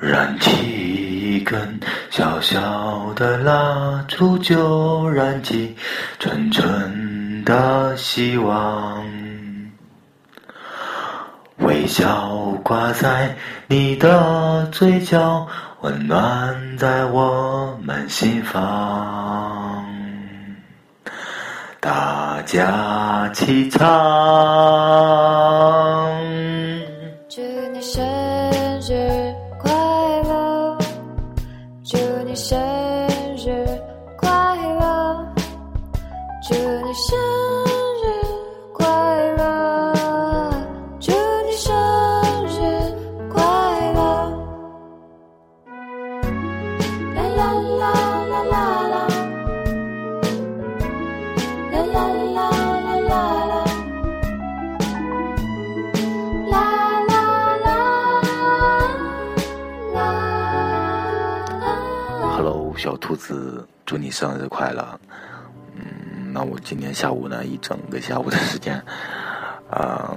燃起一根小小的蜡烛，就燃起纯纯的希望。微笑挂在你的嘴角，温暖在我们心房。大家齐唱。你生日快乐，祝你生 Hello，小兔子，祝你生日快乐！嗯，那我今天下午呢，一整个下午的时间，啊、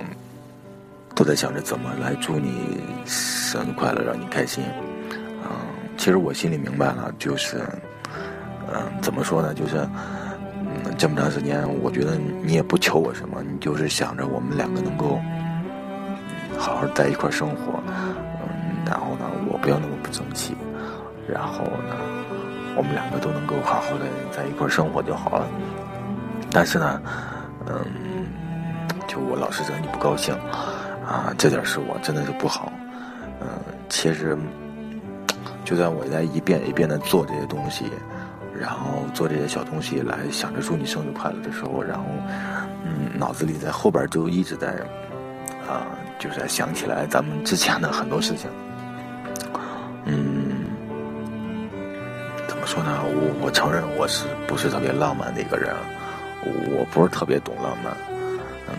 都在想着怎么来祝你生日快乐，让你开心。嗯、其实我心里明白了，就是，嗯、怎么说呢，就是，嗯，这么长时间，我觉得你也不求我什么，你就是想着我们两个能够，好好在一块生活，嗯，然后呢，我不要那么不争气，然后呢，我们两个都能够好好的在一块生活就好了。但是呢，嗯，就我老是惹你不高兴，啊，这点是我真的是不好。嗯，其实就在我在一遍一遍的做这些东西，然后做这些小东西来想着祝你生日快乐的时候，然后嗯，脑子里在后边就一直在啊，就是在想起来咱们之前的很多事情。么说呢？我我承认我是不是特别浪漫的一个人，我不是特别懂浪漫，嗯，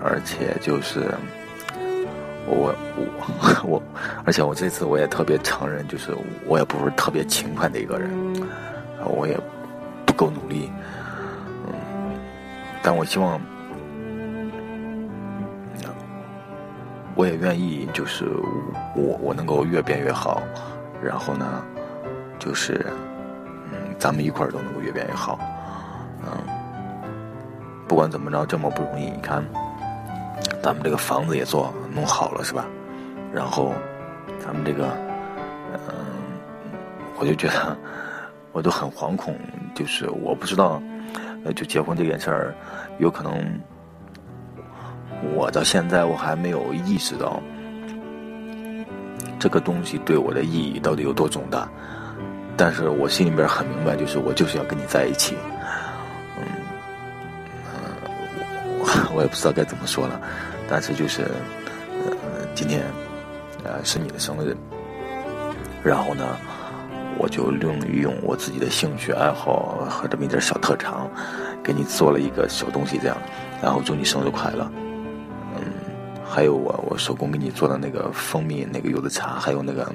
而且就是我我我，而且我这次我也特别承认，就是我也不是特别勤快的一个人，我也不够努力，嗯，但我希望。我也愿意，就是我我能够越变越好，然后呢，就是嗯，咱们一块儿都能够越变越好，嗯，不管怎么着，这么不容易，你看，咱们这个房子也做弄好了是吧？然后咱们这个，嗯，我就觉得我都很惶恐，就是我不知道，就结婚这件事儿，有可能。我到现在我还没有意识到这个东西对我的意义到底有多重大，但是我心里边很明白，就是我就是要跟你在一起，嗯，呃，我 我也不知道该怎么说了，但是就是，呃，今天，呃，是你的生日，然后呢，我就利用用我自己的兴趣爱好和这么一点小特长，给你做了一个小东西，这样，然后祝你生日快乐。嗯还有我我手工给你做的那个蜂蜜那个柚子茶，还有那个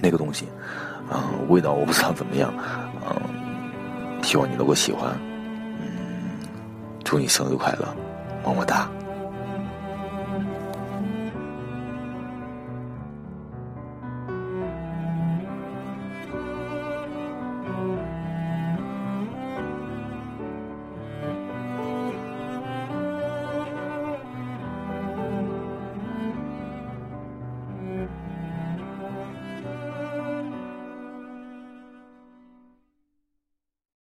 那个东西，嗯，味道我不知道怎么样，嗯，希望你能够喜欢，嗯，祝你生日快乐，么么哒。